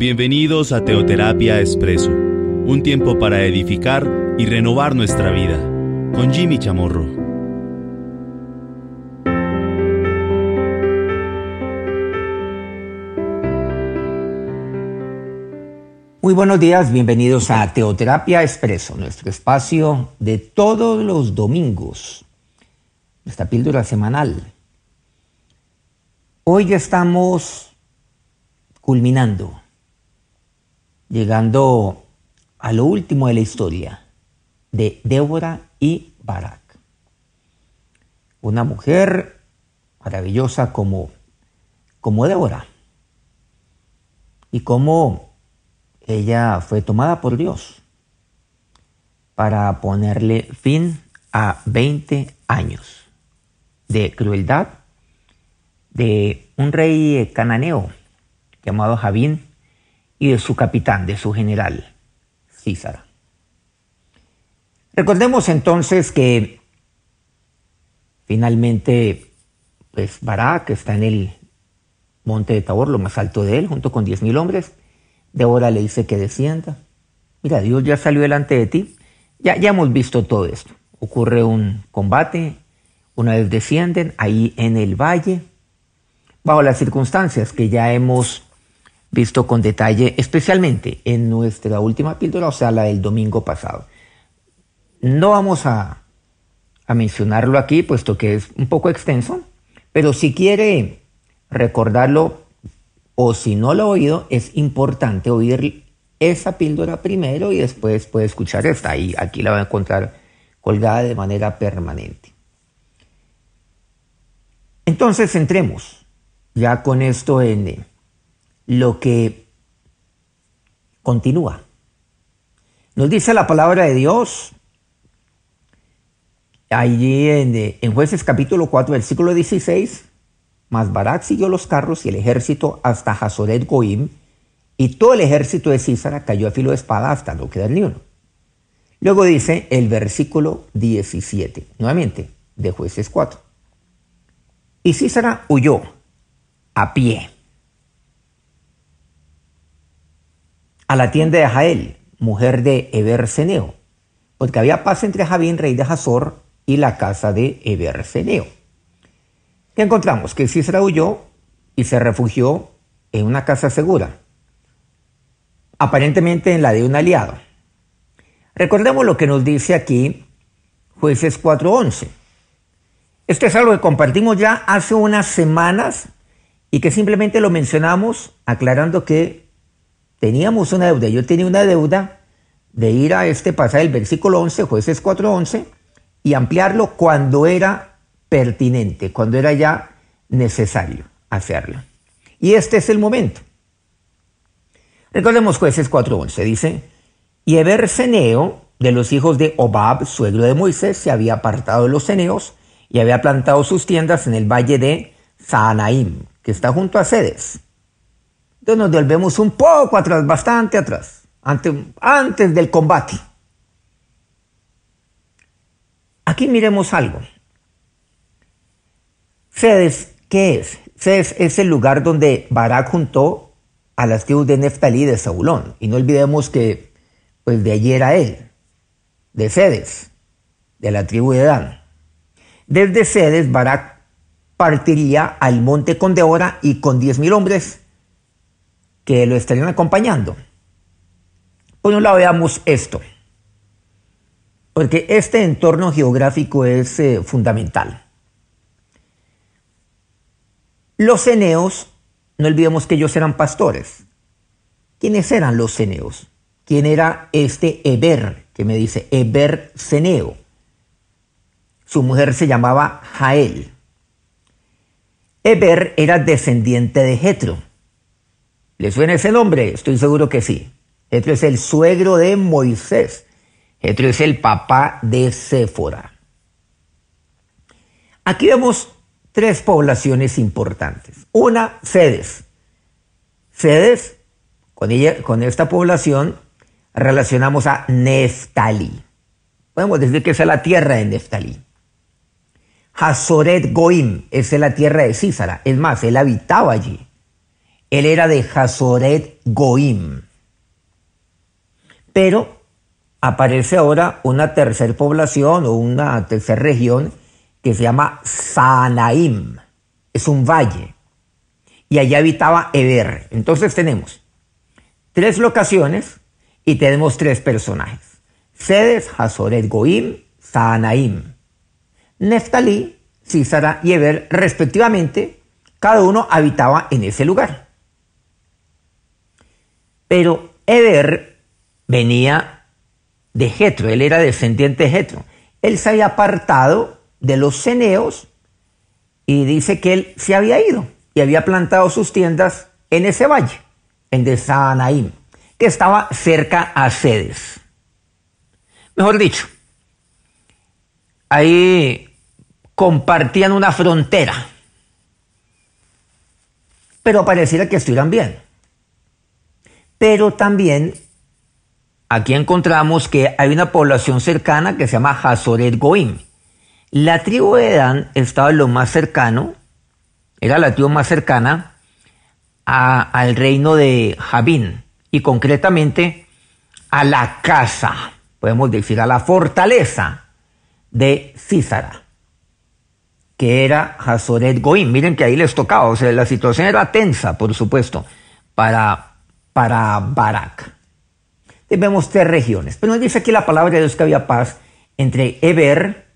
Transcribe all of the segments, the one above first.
Bienvenidos a Teoterapia Expreso, un tiempo para edificar y renovar nuestra vida, con Jimmy Chamorro. Muy buenos días, bienvenidos a Teoterapia Expreso, nuestro espacio de todos los domingos, nuestra píldora semanal. Hoy estamos culminando llegando a lo último de la historia de Débora y Barak. Una mujer maravillosa como, como Débora. Y cómo ella fue tomada por Dios para ponerle fin a 20 años de crueldad de un rey cananeo llamado Javín y de su capitán, de su general, Císara. Recordemos entonces que finalmente, pues Barak está en el monte de Tabor, lo más alto de él, junto con diez mil hombres. Débora le dice que descienda. Mira, Dios ya salió delante de ti. Ya, ya hemos visto todo esto. Ocurre un combate, una vez descienden ahí en el valle, bajo las circunstancias que ya hemos visto con detalle, especialmente en nuestra última píldora, o sea, la del domingo pasado. No vamos a, mencionarlo aquí, puesto que es un poco extenso, pero si quiere recordarlo o si no lo ha oído, es importante oír esa píldora primero y después puede escuchar esta. Y aquí la va a encontrar colgada de manera permanente. Entonces entremos ya con esto en, lo que continúa. Nos dice la palabra de Dios allí en, jueces capítulo 4, versículo 16, mas Barak siguió los carros y el ejército hasta Hazoret Goim, y todo el ejército de Císara cayó a filo de espada hasta no quedar ni uno. Luego dice el versículo 17, nuevamente, de jueces 4. Y Císara huyó a pie a la tienda de Jael, mujer de Eberceneo, porque había paz entre Javín, rey de Hazor, y la casa de Eberceneo. ¿Qué encontramos? Que Cisra huyó y se refugió en una casa segura, aparentemente en la de un aliado. Recordemos lo que nos dice aquí Jueces 4.11. Esto es algo que compartimos ya hace unas semanas y que simplemente lo mencionamos aclarando que teníamos una deuda. Yo tenía una deuda de ir a este pasaje, el versículo 11, jueces 4.11, y ampliarlo cuando era pertinente, cuando era ya necesario hacerlo. Y este es el momento. Recordemos jueces 4.11, dice, y Eber Ceneo, de los hijos de Obab, suegro de Moisés, se había apartado de los ceneos y había plantado sus tiendas en el valle de Saanaim, que está junto a Cedes entonces nos volvemos un poco atrás, bastante atrás, antes, antes del combate. Aquí miremos algo. Cedes, ¿qué es? Cedes es el lugar donde Barak juntó a las tribus de Neftalí de Saulón. Y no olvidemos que pues de allí era él, de Cedes, de la tribu de Dan. Desde Cedes, Barak partiría al monte con Deora y con diez mil hombres que lo estarían acompañando. Por un lado veamos esto, porque este entorno geográfico es eh, fundamental. Los ceneos, no olvidemos que ellos eran pastores. ¿Quiénes eran los ceneos? ¿Quién era este Eber, que me dice Eber Ceneo? Su mujer se llamaba Jael. Eber era descendiente de Jetro ¿Le suena ese nombre? Estoy seguro que sí. Jetro es el suegro de Moisés. Jetro es el papá de Séfora. Aquí vemos tres poblaciones importantes. Una, Cedes. Cedes, con, ella, con esta población relacionamos a Neftalí. Podemos decir que es la tierra de Neftalí. Hazoret Goim es la tierra de Císara. Es más, él habitaba allí. Él era de Hazoret Goim. Pero aparece ahora una tercera población o una tercera región que se llama Sanaim. Es un valle. Y allí habitaba Eber. Entonces tenemos tres locaciones y tenemos tres personajes. Sedes, Hazoret Goim, Sanaim. Neftalí, Císara y Eber, respectivamente, cada uno habitaba en ese lugar. Pero Eber venía de Jetro, él era descendiente de Jetro. Él se había apartado de los ceneos y dice que él se había ido y había plantado sus tiendas en ese valle, en de Sanaim, que estaba cerca a Sedes. Mejor dicho, ahí compartían una frontera, pero pareciera que estuvieran bien. Pero también aquí encontramos que hay una población cercana que se llama Hazoret Goim. La tribu de Dan estaba lo más cercano, era la tribu más cercana al reino de Jabín y concretamente a la casa, podemos decir, a la fortaleza de Císara, que era Hazoret Goim. Miren que ahí les tocaba, o sea, la situación era tensa, por supuesto, para, para Barak. Vemos tres regiones, pero nos dice aquí la palabra de Dios que había paz entre Eber,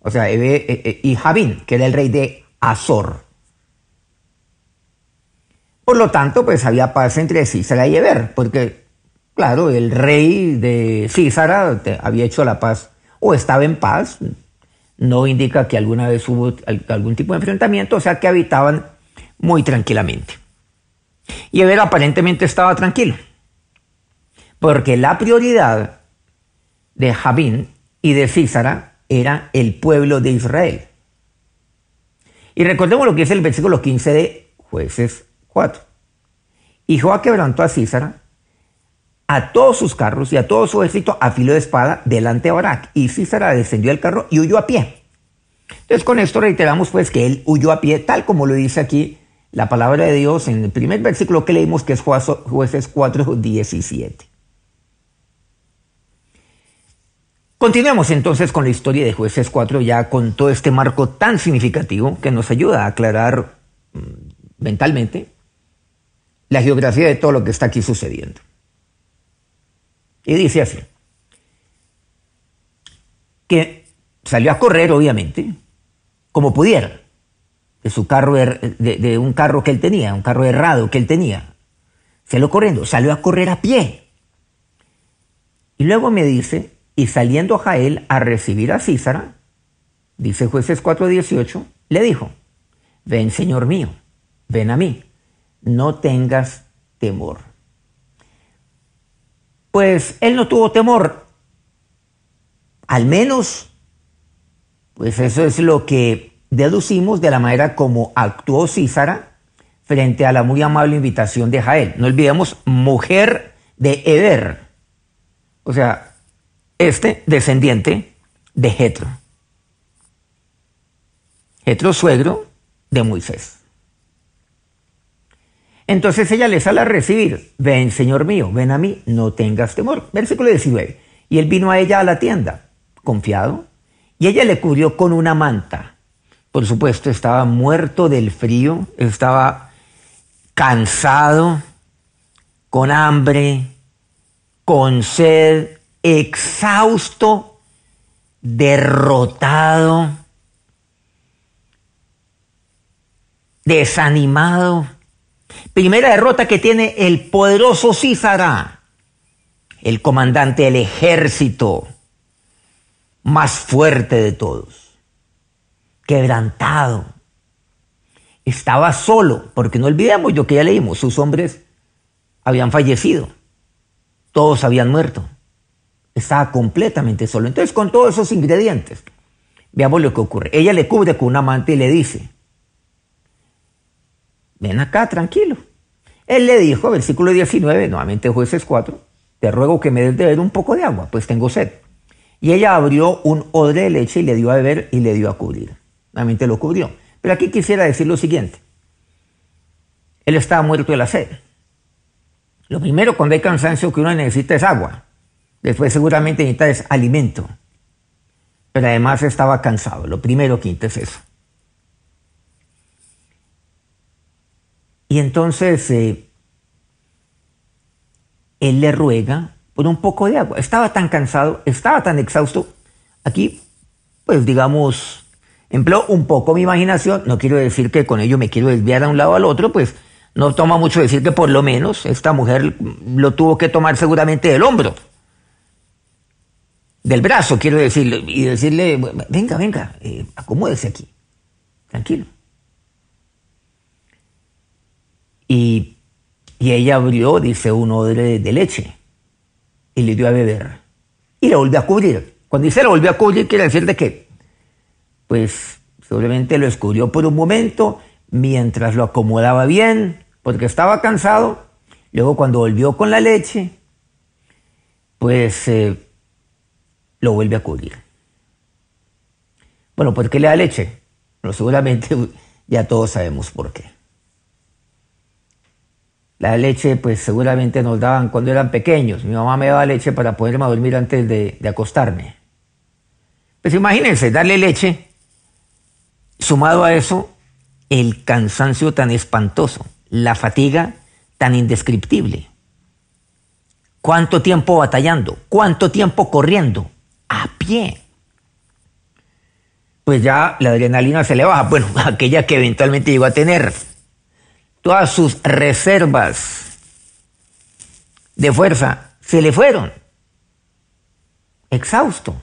o sea, eh, eh, y Jabín, que era el rey de Azor. Por lo tanto, pues había paz entre Císara y Eber, porque, claro, el rey de Císara había hecho la paz o estaba en paz, no indica que alguna vez hubo algún tipo de enfrentamiento, o sea que habitaban muy tranquilamente. Y Eber aparentemente estaba tranquilo, porque la prioridad de Jabín y de Císara era el pueblo de Israel. Y recordemos lo que es el versículo 15 de Jueces 4. Y Joa quebrantó a Císara a todos sus carros y a todo su ejército a filo de espada delante de Barak. Y Císara descendió del carro y huyó a pie. Entonces con esto reiteramos pues que él huyó a pie, tal como lo dice aquí la palabra de Dios en el primer versículo que leímos, que es jueces 4, 17. Continuemos entonces con la historia de jueces 4, ya con todo este marco tan significativo que nos ayuda a aclarar mm, mentalmente la geografía de todo lo que está aquí sucediendo. Y dice así, que salió a correr, obviamente, como pudiera, de su carro, er, de, un carro que él tenía, un carro errado que él tenía. Salió corriendo, salió a correr a pie. Y luego me dice, y saliendo Jael a recibir a Císara, dice jueces 4:18, le dijo, ven Señor mío, ven a mí no tengas temor. Pues él no tuvo temor. Al menos, pues eso es lo que deducimos de la manera como actuó Císara frente a la muy amable invitación de Jael. No olvidemos, mujer de Eber. O sea, este descendiente de Jetro. Jetro suegro de Moisés. Entonces ella le sale a recibir, ven Señor mío, ven a mí, no tengas temor. Versículo 19. Y él vino a ella a la tienda, confiado, y ella le cubrió con una manta. Por supuesto, estaba muerto del frío, estaba cansado, con hambre, con sed, exhausto, derrotado, desanimado. Primera derrota que tiene el poderoso Císara, el comandante del ejército más fuerte de todos, quebrantado. Estaba solo, porque no olvidemos lo que ya leímos, sus hombres habían fallecido, todos habían muerto. Estaba completamente solo. Entonces, con todos esos ingredientes, veamos lo que ocurre. Ella le cubre con una manta y le dice, ven acá, tranquilo. Él le dijo, versículo 19, nuevamente jueces 4, te ruego que me des de beber un poco de agua, pues tengo sed. Y ella abrió un odre de leche y le dio a beber y le dio a cubrir. Lo cubrió. Pero aquí quisiera decir lo siguiente. él estaba muerto de la sed. Lo primero cuando hay cansancio que uno necesita es agua. Después seguramente necesita es alimento. Pero además estaba cansado. Lo primero que es eso. Y entonces eh, él le ruega por un poco de agua. Estaba tan cansado, estaba tan exhausto. Aquí, pues digamos, empleó un poco mi imaginación. No quiero decir que con ello me quiero desviar a un lado al otro, pues no toma mucho decir que por lo menos esta mujer lo tuvo que tomar seguramente del hombro. Del brazo, quiero decirle, y decirle, venga, venga, eh, acomódese aquí, tranquilo. Y, ella abrió, dice, un odre de leche y le dio a beber. Y le volvió a cubrir. Cuando dice le volvió a cubrir, quiere decir de que, pues, seguramente lo escubrió por un momento, mientras lo acomodaba bien, porque estaba cansado. Luego cuando volvió con la leche, pues eh, lo vuelve a cubrir. Bueno, ¿por qué le da leche? Bueno, seguramente ya todos sabemos por qué. La leche, pues seguramente nos daban cuando eran pequeños. Mi mamá me daba leche para poderme dormir antes de, de acostarme. Pues imagínense, darle leche, sumado a eso, el cansancio tan espantoso, la fatiga tan indescriptible. ¿Cuánto tiempo batallando? ¿Cuánto tiempo corriendo? A pie. Pues ya la adrenalina se le baja. Bueno, aquella que eventualmente llegó a tener todas sus reservas de fuerza se le fueron. Exhausto.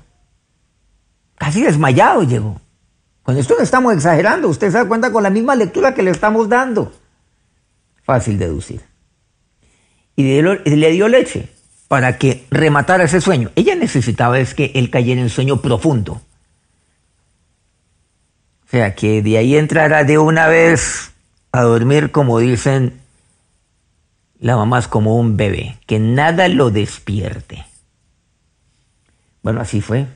Casi desmayado llegó. Con esto no estamos exagerando. Usted se da cuenta con la misma lectura que le estamos dando. Fácil deducir. Y le dio leche para que rematara ese sueño. Ella necesitaba es que él cayera en sueño profundo. O sea, que de ahí entrara de una vez a dormir como dicen la mamá es como un bebé, que nada lo despierte. Bueno, así fue.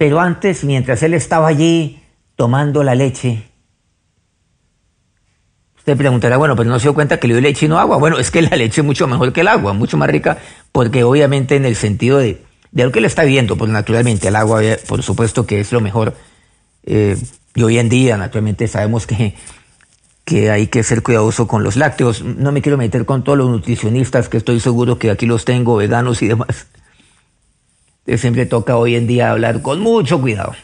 Pero antes, mientras él estaba allí tomando la leche, usted preguntará, bueno, pero no se dio cuenta que le dio leche y no agua. Bueno, es que la leche es mucho mejor que el agua, mucho más rica, porque obviamente en el sentido de, de lo que le está viendo, pues naturalmente el agua, por supuesto que es lo mejor. Eh, y hoy en día, naturalmente, sabemos que que hay que ser cuidadoso con los lácteos. No me quiero meter con todos los nutricionistas, que estoy seguro que aquí los tengo, veganos y demás. Siempre toca hoy en día hablar con mucho cuidado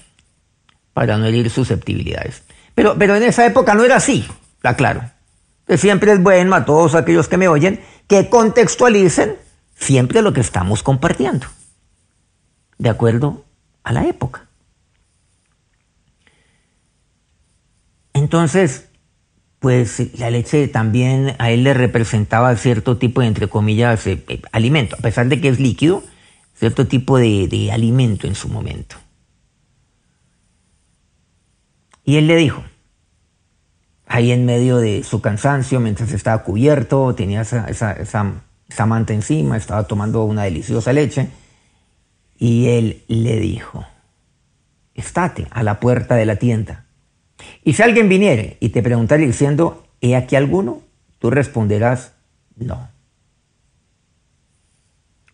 para no herir susceptibilidades. Pero, pero en esa época no era así, aclaro. Siempre es bueno a todos aquellos que me oyen que contextualicen siempre lo que estamos compartiendo, de acuerdo a la época. Entonces, pues la leche también a él le representaba cierto tipo de, entre comillas, eh, eh, alimento, a pesar de que es líquido, cierto tipo de, de alimento en su momento. Y él le dijo, ahí en medio de su cansancio, mientras estaba cubierto, tenía esa, esa, esa, manta encima, estaba tomando una deliciosa leche, y él le dijo, estate a la puerta de la tienda y si alguien viniere y te preguntare diciendo, ¿he aquí alguno? Tú responderás, no.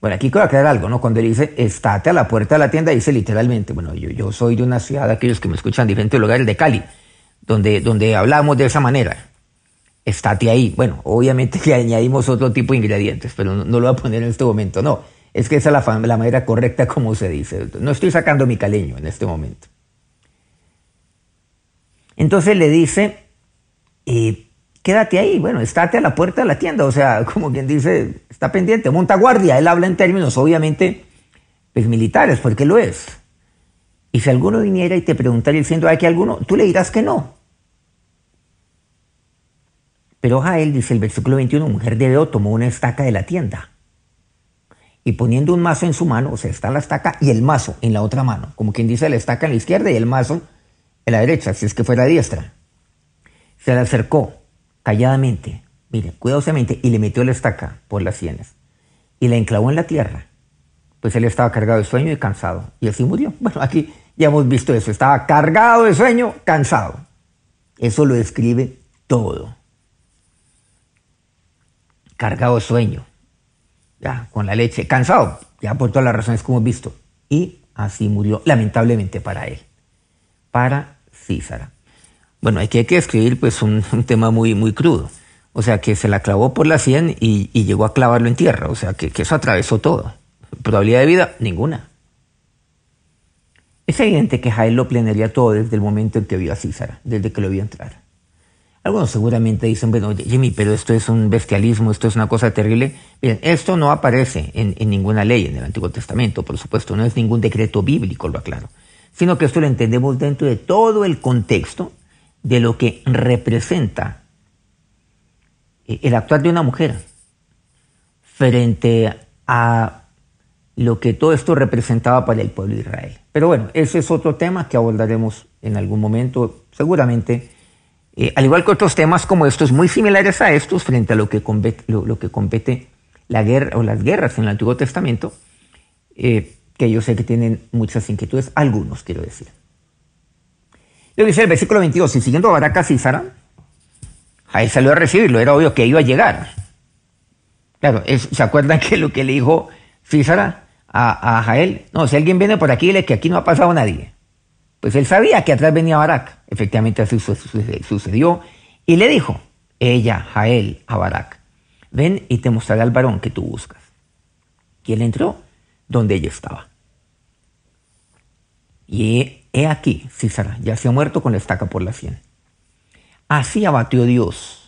Bueno, aquí quiero aclarar algo, ¿no? Cuando dice, estate a la puerta de la tienda, dice literalmente, bueno, yo, soy de una ciudad, aquellos que me escuchan, diferentes lugares de Cali, donde, donde hablamos de esa manera. Estate ahí. Bueno, obviamente que añadimos otro tipo de ingredientes, pero no, lo voy a poner en este momento, no. Es que esa es la, la manera correcta como se dice. No estoy sacando mi caleño en este momento. Entonces le dice, eh, quédate ahí, bueno, estate a la puerta de la tienda, o sea, como quien dice, está pendiente, monta guardia, él habla en términos obviamente pues, militares, porque lo es. Y si alguno viniera y te preguntara diciendo, ¿hay que alguno? Tú le dirás que no. Pero él dice el versículo 21, mujer de Veo tomó una estaca de la tienda y poniendo un mazo en su mano, o sea, está la estaca y el mazo en la otra mano, como quien dice la estaca en la izquierda y el mazo en la derecha, si es que fuera diestra. Se le acercó calladamente, mire, cuidadosamente, y le metió la estaca por las sienes y la enclavó en la tierra. Pues él estaba cargado de sueño y cansado, y así murió. Bueno, aquí ya hemos visto eso, estaba cargado de sueño, cansado. Eso lo describe todo. cargado de sueño, ya con la leche, cansado, ya por todas las razones que hemos visto. Y así murió, lamentablemente para él, para Císara. Bueno, aquí hay que escribir pues un, tema muy, muy crudo. O sea, que se la clavó por la sien y, llegó a clavarlo en tierra. O sea, que, eso atravesó todo. Probabilidad de vida, ninguna. Es evidente que Jael lo planearía todo desde el momento en que vio a Císara, desde que lo vio entrar. Algunos seguramente dicen, bueno, Jimmy, pero esto es un bestialismo, esto es una cosa terrible. Bien, esto no aparece en, en, ninguna ley en el Antiguo Testamento, por supuesto, no es ningún decreto bíblico, lo aclaro, sino que esto lo entendemos dentro de todo el contexto de lo que representa eh, el actuar de una mujer frente a lo que todo esto representaba para el pueblo de Israel. Pero bueno, ese es otro tema que abordaremos en algún momento, seguramente. Eh, al igual que otros temas como estos, muy similares a estos, frente a lo que compete, lo, que compete la guerra o las guerras en el Antiguo Testamento, eh, que yo sé que tienen muchas inquietudes, algunos quiero decir. Luego dice el versículo 22, y siguiendo a Barak a Císara, ahí salió a recibirlo, era obvio que iba a llegar. Claro, ¿se acuerdan que lo que le dijo Císara a, Jael, no, si alguien viene por aquí, dile que aquí no ha pasado nadie. Pues él sabía que atrás venía Barak. Efectivamente así sucedió. Y le dijo, ella, Jael, a Barak, ven y te mostraré al varón que tú buscas. Y él entró donde ella estaba. Y he, aquí, Císara ya se ha muerto con la estaca por la sien. Así abatió Dios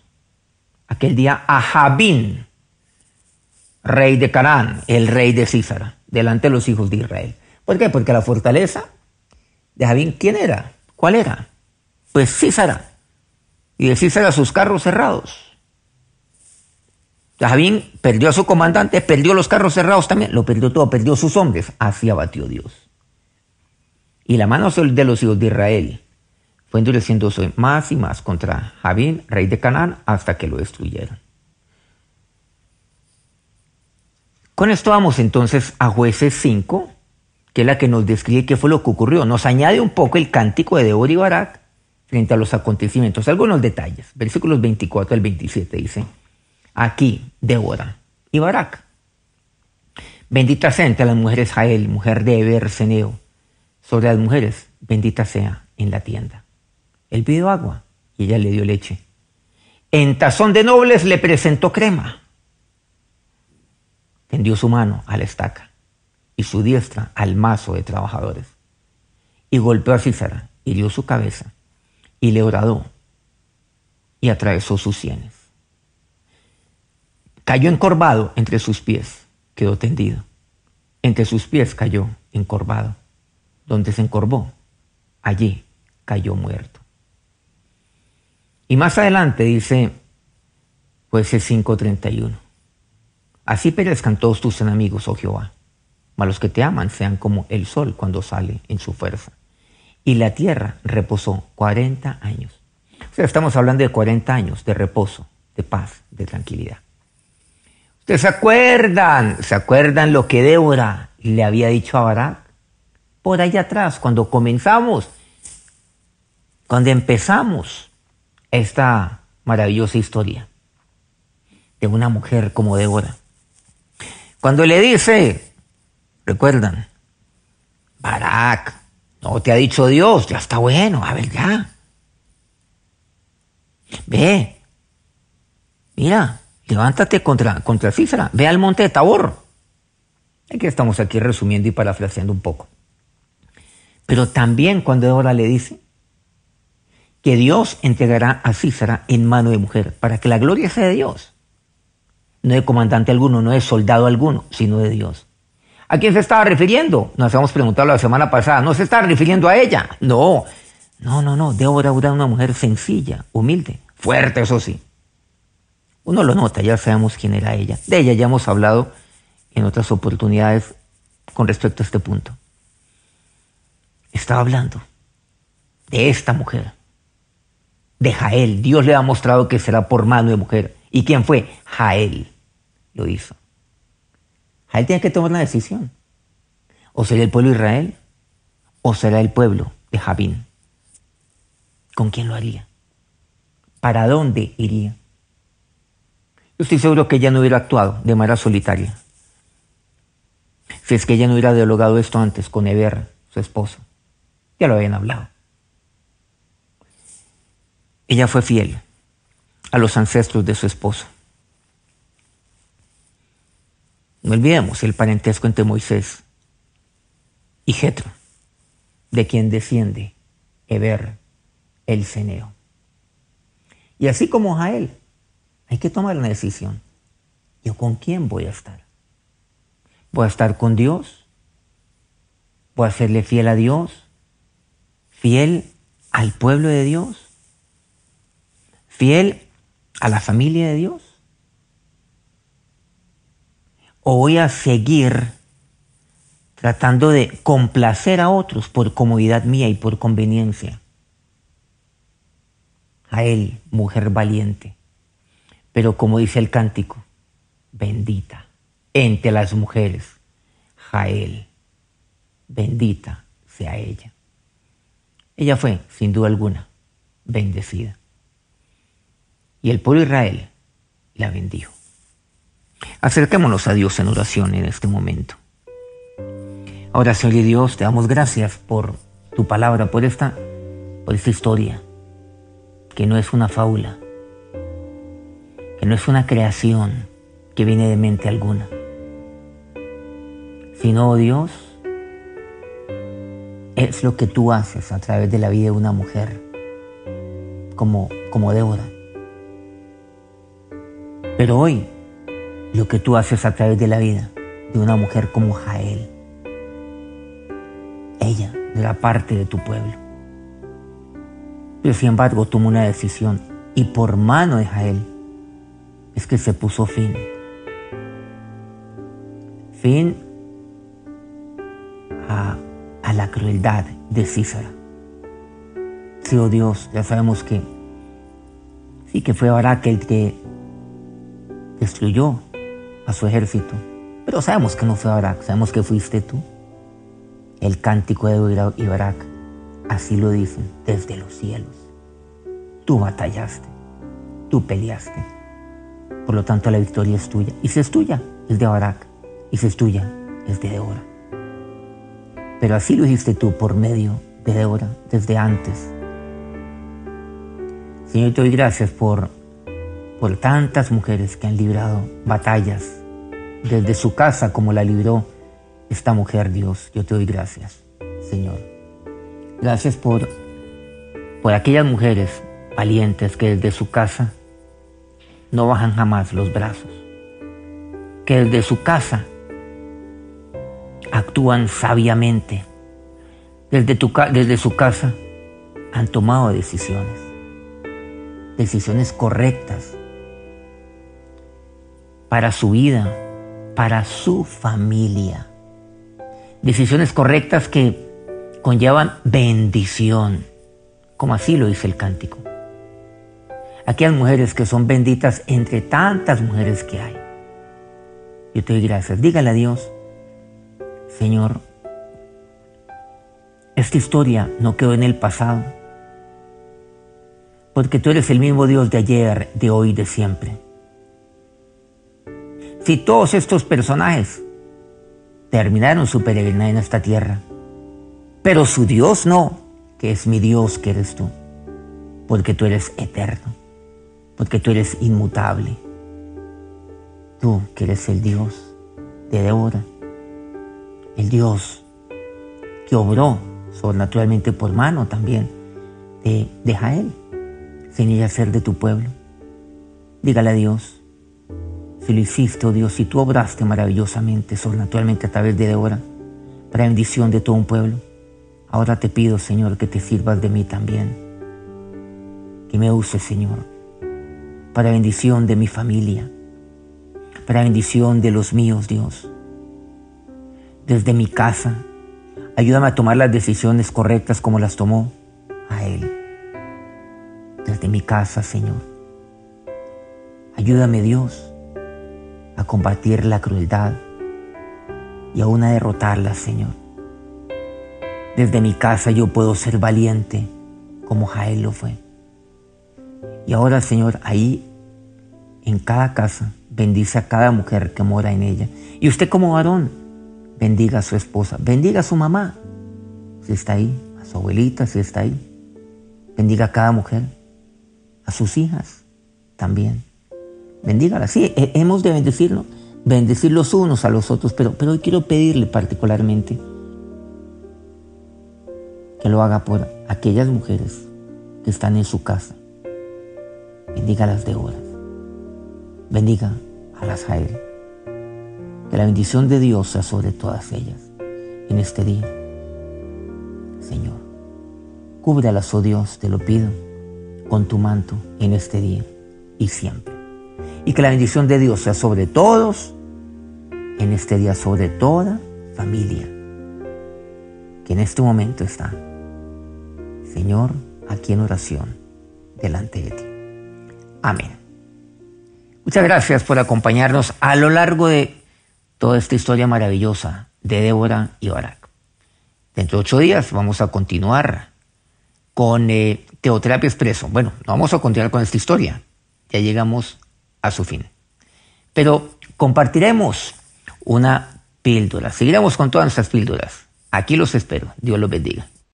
aquel día a Jabín, rey de Canaán, el rey de Císara, delante de los hijos de Israel. ¿Por qué? Porque la fortaleza de Javín, ¿quién era? ¿Cuál era? Pues Císara. Y de Císara sus carros cerrados. Javín perdió a su comandante, perdió los carros cerrados también, lo perdió todo, perdió sus hombres. Así abatió Dios. Y la mano de los hijos de Israel fue endureciéndose más y más contra Javín, rey de Canaán, hasta que lo destruyeron. Con esto vamos entonces a jueces 5, que es la que nos describe qué fue lo que ocurrió. Nos añade un poco el cántico de Débora y Barak frente a los acontecimientos. Algunos detalles. Versículos 24 al 27 dice, aquí Débora y Barak. Bendita sea entre las mujeres Jael, mujer de Eber Seneo. Sobre las mujeres, bendita sea en la tienda. Él pidió agua y ella le dio leche. En tazón de nobles le presentó crema tendió su mano a la estaca y su diestra al mazo de trabajadores. Y golpeó a Císara, hirió su cabeza y le horadó y atravesó sus sienes. Cayó encorvado entre sus pies, quedó tendido. Entre sus pies cayó encorvado. Donde se encorvó, allí cayó muerto. Y más adelante dice, pues es 531. Así perezcan todos tus enemigos, oh Jehová. Mas los que te aman sean como el sol cuando sale en su fuerza. Y la tierra reposó 40 años. O sea, estamos hablando de 40 años de reposo, de paz, de tranquilidad. ¿Ustedes se acuerdan? ¿Se acuerdan lo que Débora le había dicho a Barak? Por allá atrás, cuando comenzamos, cuando empezamos esta maravillosa historia de una mujer como Débora cuando le dice, recuerdan, Barak, no te ha dicho Dios, ya está bueno, a ver, ya. Ve, mira, levántate contra, contra ve al monte de Tabor. Aquí estamos aquí resumiendo y parafraseando un poco. Pero también cuando ahora le dice que Dios entregará a Cícera en mano de mujer, para que la gloria sea de Dios no de comandante alguno, no de soldado alguno, sino de Dios. ¿A quién se estaba refiriendo? Nos habíamos preguntado la semana pasada. No se estaba refiriendo a ella. No, no, no, no. Débora era una mujer sencilla, humilde, fuerte, eso sí. Uno lo nota, ya sabemos quién era ella. De ella ya hemos hablado en otras oportunidades con respecto a este punto. Estaba hablando de esta mujer, de Jael. Dios le ha mostrado que será por mano de mujer. ¿Y quién fue? Jael lo hizo. Él tiene que tomar una decisión. O será el pueblo de Israel o será el pueblo de Javín. ¿Con quién lo haría? ¿Para dónde iría? Yo estoy seguro que ella no hubiera actuado de manera solitaria. Si es que ella no hubiera dialogado esto antes con Eber, su esposo. Ya lo habían hablado. Ella fue fiel a los ancestros de su esposo. No olvidemos el parentesco entre Moisés y Jetro, de quien desciende Eber el Ceneo. Y así como Jael, hay que tomar una decisión. ¿Yo con quién voy a estar? ¿Voy a estar con Dios? ¿Voy a serle fiel a Dios? ¿Fiel al pueblo de Dios? ¿Fiel a la familia de Dios? ¿O voy a seguir tratando de complacer a otros por comodidad mía y por conveniencia? A él, mujer valiente, pero como dice el cántico, bendita entre las mujeres, Jael, bendita sea ella. Ella fue, sin duda alguna, bendecida. Y el pueblo Israel la bendijo. Acerquémonos a Dios en oración en este momento. Ahora, Señor y Dios, te damos gracias por tu palabra, por esta, por esta historia, que no es una fábula, que no es una creación que viene de mente alguna, sino, oh Dios, es lo que tú haces a través de la vida de una mujer como, como Débora. Pero hoy, lo que tú haces a través de la vida de una mujer como Jael, ella era parte de tu pueblo. Pero sin embargo tomó una decisión y por mano de Jael es que se puso fin. Fin crueldad de Císara. Sí, oh Dios, ya sabemos que sí que fue Barak el que destruyó a su ejército. Pero sabemos que no fue Barak, sabemos que fuiste tú. El cántico de y Barak, así lo dicen desde los cielos. Tú batallaste, tú peleaste. Por lo tanto, la victoria es tuya. Y si es tuya, es de Barak. Y si es tuya, es de Débora. Pero así lo hiciste tú por medio de Débora desde antes. Señor, te doy gracias por por tantas mujeres que han librado batallas desde su casa como la libró esta mujer, Dios. Yo te doy gracias, Señor. Gracias por, por aquellas mujeres valientes que desde su casa no bajan jamás los brazos, que desde su casa actúan sabiamente, desde, tu, desde su casa han tomado decisiones, decisiones correctas para su vida, para su familia. Decisiones correctas que conllevan bendición, como así lo dice el cántico. Aquellas mujeres que son benditas entre tantas mujeres que hay. Yo te doy gracias. Dígale a Dios, Señor, esta historia no quedó en el pasado, porque tú eres el mismo Dios de ayer, de hoy, de siempre. Si todos estos personajes terminaron su peregrinaje en esta tierra, pero su Dios no, que es mi Dios que eres tú, porque tú eres eterno, porque tú eres inmutable, tú que eres el Dios de Débora, el Dios que obró sobrenaturalmente por mano también de, de Jael, sin ella ser de tu pueblo. Dígale a Dios, si lo hiciste, oh Dios, si tú obraste maravillosamente, sobrenaturalmente a través de Débora, para bendición de todo un pueblo, ahora te pido, Señor, que te sirvas de mí también. Que me uses, Señor, para bendición de mi familia, para bendición de los míos, Dios. Desde mi casa, ayúdame a tomar las decisiones correctas como las tomó a Él. Desde mi casa, Señor. Ayúdame, Dios a combatir la crueldad y aún a derrotarla, Señor. Desde mi casa yo puedo ser valiente como Jael lo fue. Y ahora, Señor, ahí en cada casa, bendice a cada mujer que mora en ella. Y usted como varón, bendiga a su esposa, bendiga a su mamá, si está ahí, a su abuelita, si está ahí. Bendiga a cada mujer, a sus hijas también. Bendígalas. Sí, hemos de bendecirnos, bendecir los unos a los otros, pero, pero hoy quiero pedirle particularmente que lo haga por aquellas mujeres que están en su casa. Bendígalas de horas. Bendiga a las Jael. Que la bendición de Dios sea sobre todas ellas en este día. Señor, cúbralas, oh Dios, te lo pido, con tu manto en este día y siempre. Y que la bendición de Dios sea sobre todos en este día, sobre toda familia que en este momento está Señor, aquí en oración, delante de ti. Amén. Muchas gracias por acompañarnos a lo largo de toda esta historia maravillosa de Débora y Barak. Dentro de ocho días vamos a continuar con eh, Teoterapia Expreso. Bueno, no vamos a continuar con esta historia, ya llegamos a su fin. Pero compartiremos una píldora, seguiremos con todas nuestras píldoras. Aquí los espero. Dios los bendiga.